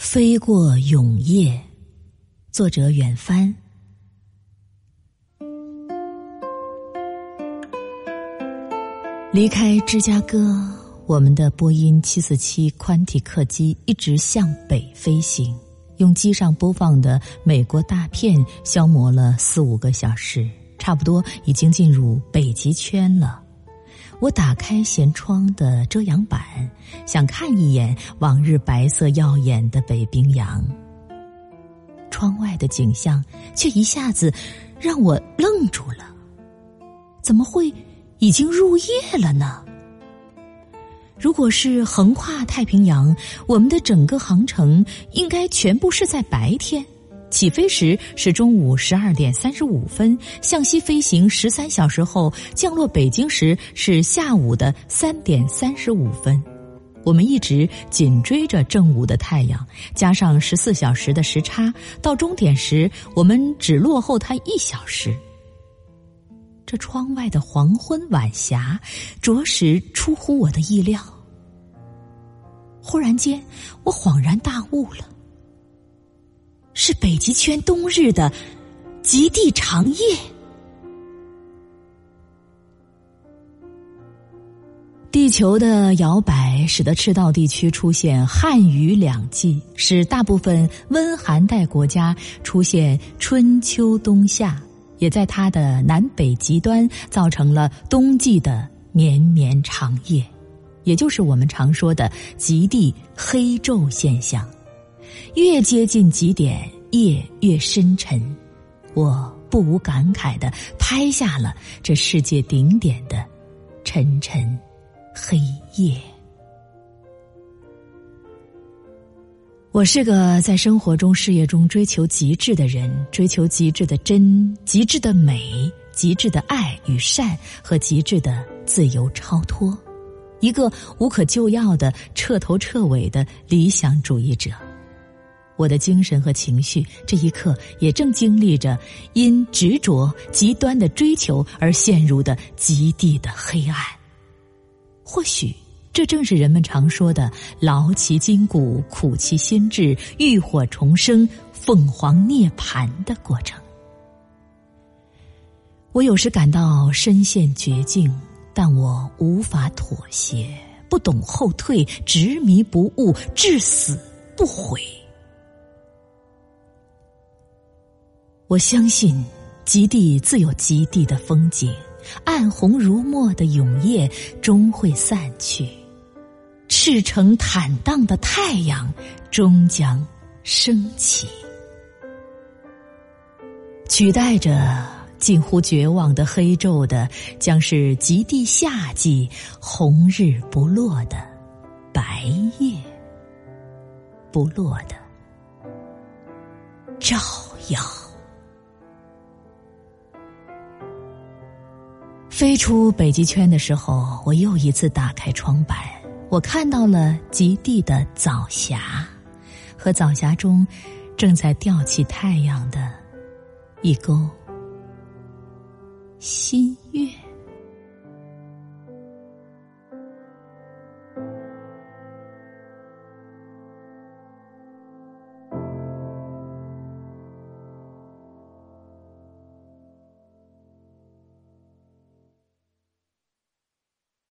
飞过永夜，作者远帆。离开芝加哥，我们的波音七四七宽体客机一直向北飞行，用机上播放的美国大片消磨了四五个小时，差不多已经进入北极圈了。我打开舷窗的遮阳板，想看一眼往日白色耀眼的北冰洋。窗外的景象却一下子让我愣住了，怎么会？已经入夜了呢。如果是横跨太平洋，我们的整个航程应该全部是在白天。起飞时是中午十二点三十五分，向西飞行十三小时后降落北京时是下午的三点三十五分。我们一直紧追着正午的太阳，加上十四小时的时差，到终点时我们只落后它一小时。这窗外的黄昏晚霞，着实出乎我的意料。忽然间，我恍然大悟了：是北极圈冬日的极地长夜。地球的摇摆使得赤道地区出现旱雨两季，使大部分温寒带国家出现春秋冬夏。也在它的南北极端造成了冬季的绵绵长夜，也就是我们常说的极地黑昼现象。越接近极点，夜越深沉。我不无感慨的拍下了这世界顶点的沉沉黑夜。我是个在生活中、事业中追求极致的人，追求极致的真、极致的美、极致的爱与善和极致的自由超脱，一个无可救药的彻头彻尾的理想主义者。我的精神和情绪这一刻也正经历着因执着极端的追求而陷入的极地的黑暗。或许。这正是人们常说的“劳其筋骨，苦其心志，浴火重生，凤凰涅槃”的过程。我有时感到身陷绝境，但我无法妥协，不懂后退，执迷不悟，至死不悔。我相信，极地自有极地的风景，暗红如墨的永夜终会散去。赤诚坦荡的太阳终将升起，取代着近乎绝望的黑昼的，将是极地夏季红日不落的白夜，不落的照耀。飞出北极圈的时候，我又一次打开窗板。我看到了极地的早霞，和早霞中正在吊起太阳的一钩新月。